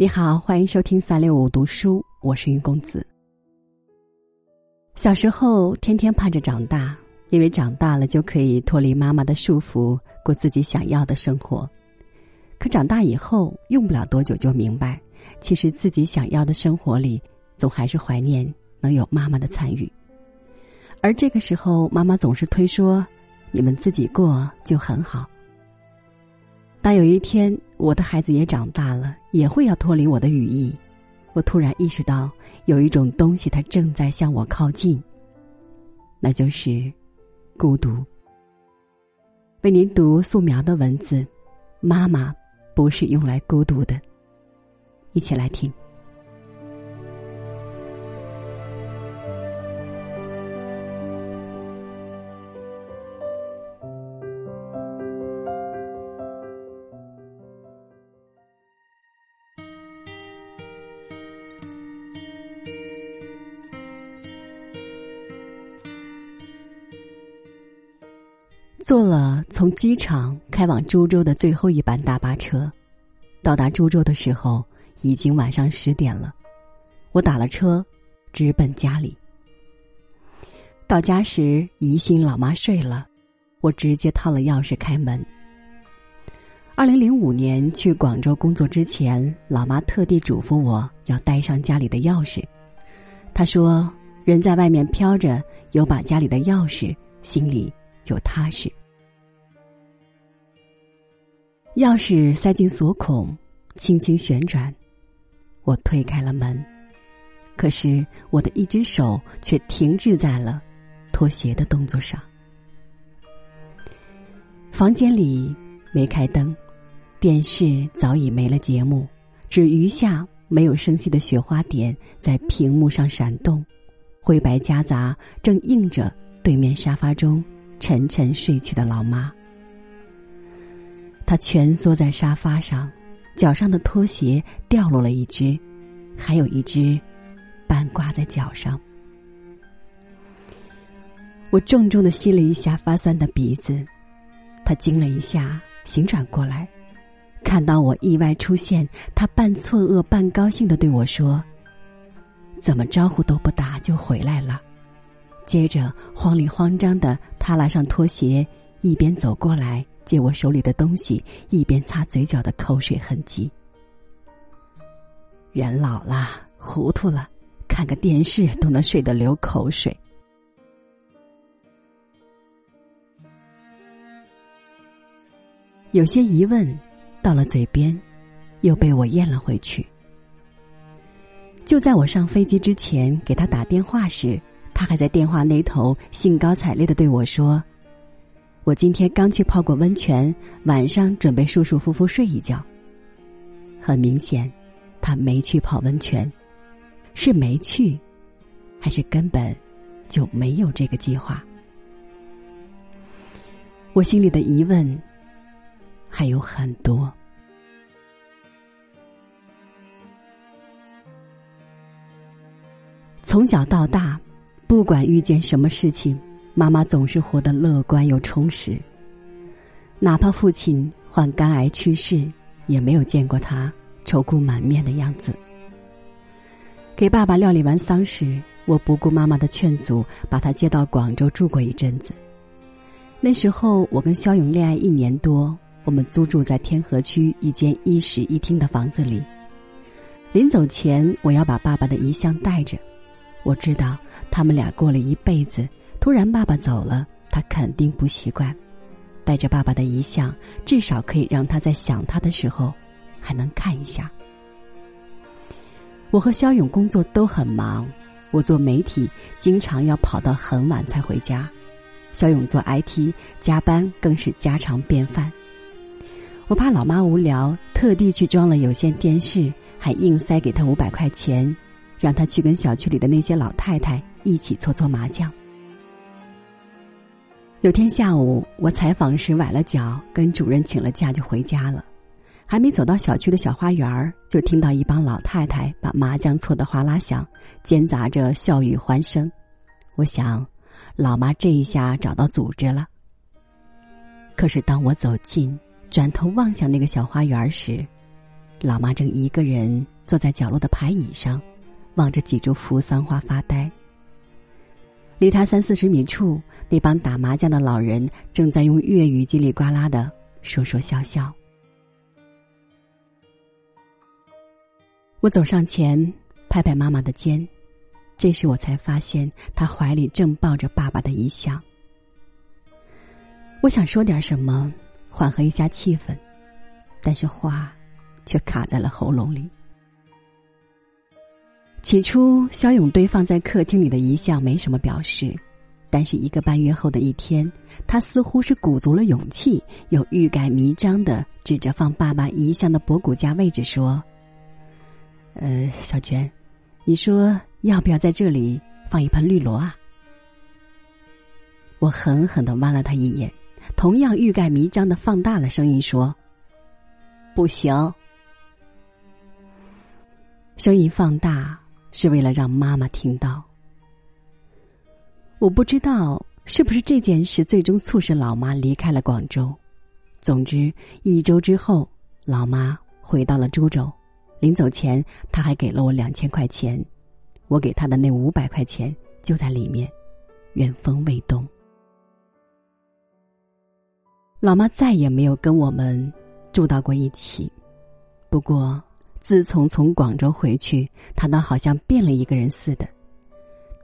你好，欢迎收听三六五读书，我是云公子。小时候天天盼着长大，因为长大了就可以脱离妈妈的束缚，过自己想要的生活。可长大以后，用不了多久就明白，其实自己想要的生活里，总还是怀念能有妈妈的参与。而这个时候，妈妈总是推说：“你们自己过就很好。”当有一天我的孩子也长大了，也会要脱离我的羽翼，我突然意识到有一种东西，它正在向我靠近。那就是孤独。为您读素描的文字，妈妈不是用来孤独的，一起来听。从机场开往株洲的最后一班大巴车，到达株洲的时候已经晚上十点了。我打了车，直奔家里。到家时，疑心老妈睡了，我直接掏了钥匙开门。二零零五年去广州工作之前，老妈特地嘱咐我要带上家里的钥匙。她说：“人在外面飘着，有把家里的钥匙，心里……”就踏实。钥匙塞进锁孔，轻轻旋转，我推开了门。可是我的一只手却停滞在了脱鞋的动作上。房间里没开灯，电视早已没了节目，只余下没有声息的雪花点在屏幕上闪动，灰白夹杂，正映着对面沙发中。沉沉睡去的老妈，他蜷缩在沙发上，脚上的拖鞋掉落了一只，还有一只半挂在脚上。我重重的吸了一下发酸的鼻子，他惊了一下，醒转过来，看到我意外出现，他半错愕半高兴的对我说：“怎么招呼都不打就回来了？”接着慌里慌张的他拉上拖鞋，一边走过来借我手里的东西，一边擦嘴角的口水痕迹。人老了，糊涂了，看个电视都能睡得流口水。有些疑问到了嘴边，又被我咽了回去。就在我上飞机之前给他打电话时。他还在电话那头兴高采烈的对我说：“我今天刚去泡过温泉，晚上准备舒舒服服睡一觉。”很明显，他没去泡温泉，是没去，还是根本就没有这个计划？我心里的疑问还有很多。从小到大。不管遇见什么事情，妈妈总是活得乐观又充实。哪怕父亲患肝癌去世，也没有见过他愁苦满面的样子。给爸爸料理完丧事，我不顾妈妈的劝阻，把他接到广州住过一阵子。那时候我跟肖勇恋爱一年多，我们租住在天河区一间一室一厅的房子里。临走前，我要把爸爸的遗像带着。我知道他们俩过了一辈子，突然爸爸走了，他肯定不习惯。带着爸爸的遗像，至少可以让他在想他的时候，还能看一下。我和肖勇工作都很忙，我做媒体，经常要跑到很晚才回家；肖勇做 IT，加班更是家常便饭。我怕老妈无聊，特地去装了有线电视，还硬塞给她五百块钱。让他去跟小区里的那些老太太一起搓搓麻将。有天下午，我采访时崴了脚，跟主任请了假就回家了。还没走到小区的小花园儿，就听到一帮老太太把麻将搓得哗啦响，间杂着笑语欢声。我想，老妈这一下找到组织了。可是当我走近，转头望向那个小花园时，老妈正一个人坐在角落的排椅上，望着几株扶桑花发呆。离他三四十米处，那帮打麻将的老人正在用粤语叽里呱啦的说说笑笑。我走上前，拍拍妈妈的肩，这时我才发现她怀里正抱着爸爸的遗像。我想说点什么，缓和一下气氛，但是话却卡在了喉咙里。起初，肖勇堆放在客厅里的遗像没什么表示，但是一个半月后的一天，他似乎是鼓足了勇气，又欲盖弥彰的指着放爸爸遗像的博古架位置说：“呃，小娟，你说要不要在这里放一盆绿萝啊？”我狠狠的剜了他一眼，同样欲盖弥彰的放大了声音说：“不行。”声音放大。是为了让妈妈听到。我不知道是不是这件事最终促使老妈离开了广州。总之，一周之后，老妈回到了株洲。临走前，她还给了我两千块钱，我给她的那五百块钱就在里面，原封未动。老妈再也没有跟我们住到过一起，不过。自从从广州回去，他倒好像变了一个人似的。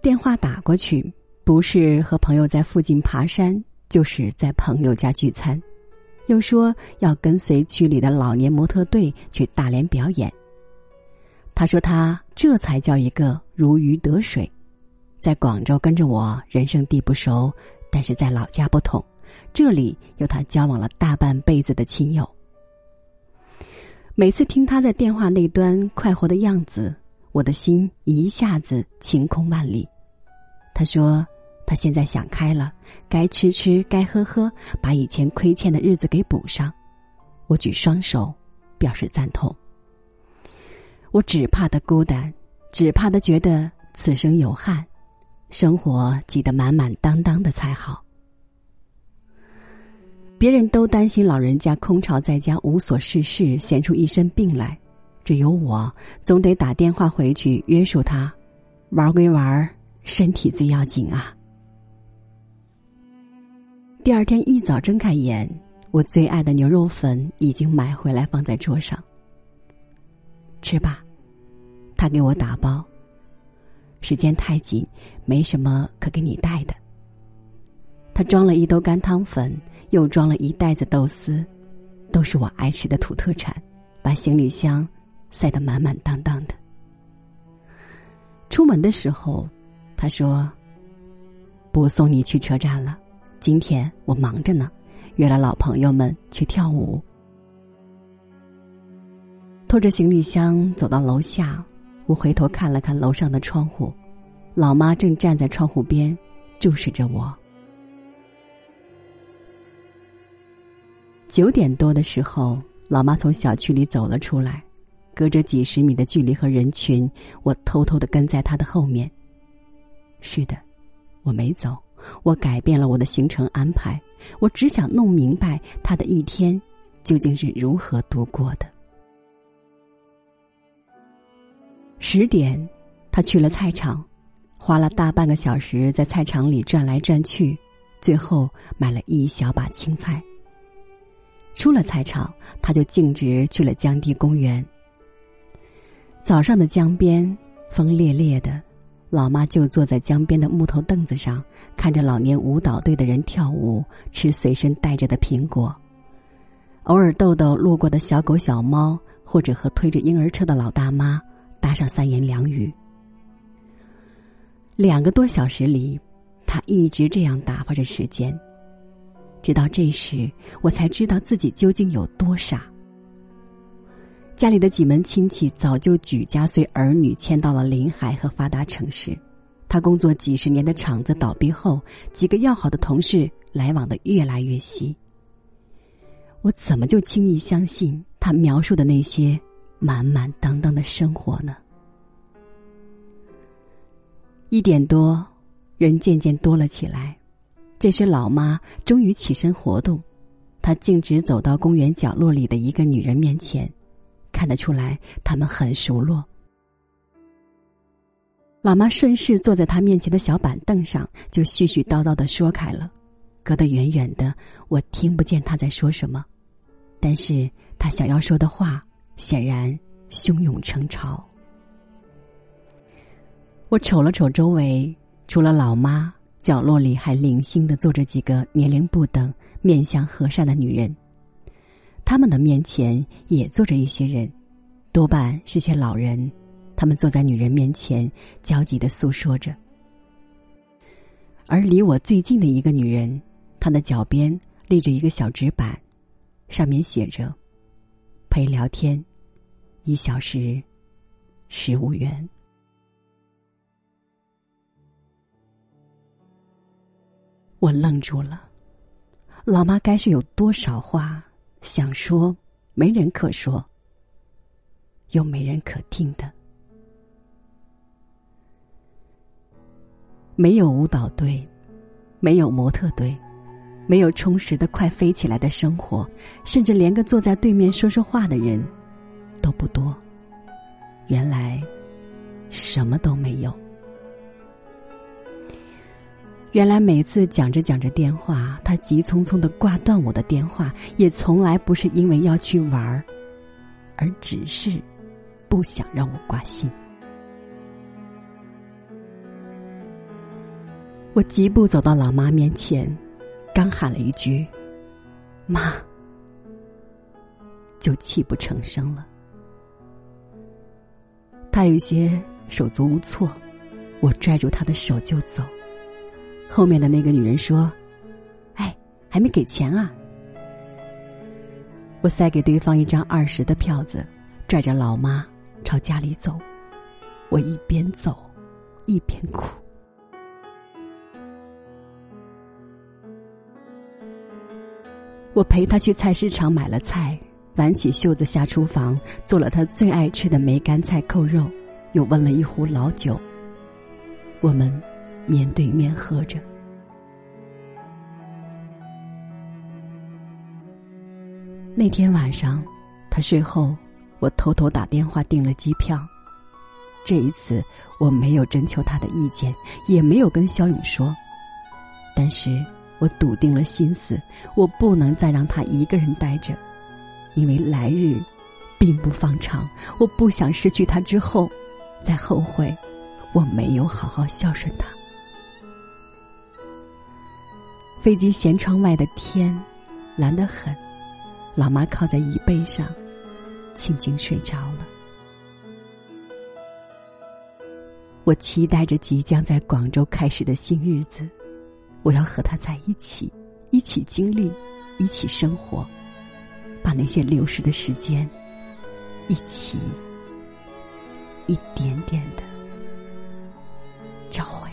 电话打过去，不是和朋友在附近爬山，就是在朋友家聚餐，又说要跟随区里的老年模特队去大连表演。他说他这才叫一个如鱼得水，在广州跟着我人生地不熟，但是在老家不同，这里有他交往了大半辈子的亲友。每次听他在电话那端快活的样子，我的心一下子晴空万里。他说：“他现在想开了，该吃吃，该喝喝，把以前亏欠的日子给补上。”我举双手表示赞同。我只怕他孤单，只怕他觉得此生有憾，生活挤得满满当当的才好。别人都担心老人家空巢在家无所事事，闲出一身病来，只有我总得打电话回去约束他。玩归玩，身体最要紧啊！第二天一早睁开眼，我最爱的牛肉粉已经买回来放在桌上。吃吧，他给我打包。时间太紧，没什么可给你带的。他装了一兜干汤粉。又装了一袋子豆丝，都是我爱吃的土特产，把行李箱塞得满满当当的。出门的时候，他说：“不送你去车站了，今天我忙着呢，约了老朋友们去跳舞。”拖着行李箱走到楼下，我回头看了看楼上的窗户，老妈正站在窗户边，注视着我。九点多的时候，老妈从小区里走了出来，隔着几十米的距离和人群，我偷偷的跟在她的后面。是的，我没走，我改变了我的行程安排，我只想弄明白她的一天究竟是如何度过的。十点，他去了菜场，花了大半个小时在菜场里转来转去，最后买了一小把青菜。出了菜场，他就径直去了江堤公园。早上的江边，风烈烈的，老妈就坐在江边的木头凳子上，看着老年舞蹈队的人跳舞，吃随身带着的苹果。偶尔逗逗路过的小狗小猫，或者和推着婴儿车的老大妈搭上三言两语。两个多小时里，他一直这样打发着时间。直到这时，我才知道自己究竟有多傻。家里的几门亲戚早就举家随儿女迁到了临海和发达城市，他工作几十年的厂子倒闭后，几个要好的同事来往的越来越稀。我怎么就轻易相信他描述的那些满满当当的生活呢？一点多，人渐渐多了起来。这时，老妈终于起身活动，她径直走到公园角落里的一个女人面前，看得出来他们很熟络。老妈顺势坐在他面前的小板凳上，就絮絮叨叨的说开了，隔得远远的，我听不见他在说什么，但是他想要说的话显然汹涌成潮。我瞅了瞅周围，除了老妈，角落里还零星的坐着几个年龄不等、面相和善的女人，他们的面前也坐着一些人，多半是些老人。他们坐在女人面前，焦急的诉说着。而离我最近的一个女人，她的脚边立着一个小纸板，上面写着：“陪聊天，一小时，十五元。”我愣住了，老妈该是有多少话想说，没人可说，又没人可听的。没有舞蹈队，没有模特队，没有充实的快飞起来的生活，甚至连个坐在对面说说话的人都不多。原来，什么都没有。原来每次讲着讲着电话，他急匆匆的挂断我的电话，也从来不是因为要去玩儿，而只是不想让我挂心。我疾步走到老妈面前，刚喊了一句“妈”，就泣不成声了。他有些手足无措，我拽住他的手就走。后面的那个女人说：“哎，还没给钱啊！”我塞给对方一张二十的票子，拽着老妈朝家里走。我一边走，一边哭。我陪他去菜市场买了菜，挽起袖子下厨房做了他最爱吃的梅干菜扣肉，又温了一壶老酒。我们面对面喝着。那天晚上，他睡后，我偷偷打电话订了机票。这一次，我没有征求他的意见，也没有跟肖勇说，但是。我笃定了心思，我不能再让他一个人待着，因为来日并不方长。我不想失去他之后，再后悔我没有好好孝顺他。飞机舷窗外的天蓝得很，老妈靠在椅背上，静静睡着了。我期待着即将在广州开始的新日子。我要和他在一起，一起经历，一起生活，把那些流逝的时间，一起，一点点的找回。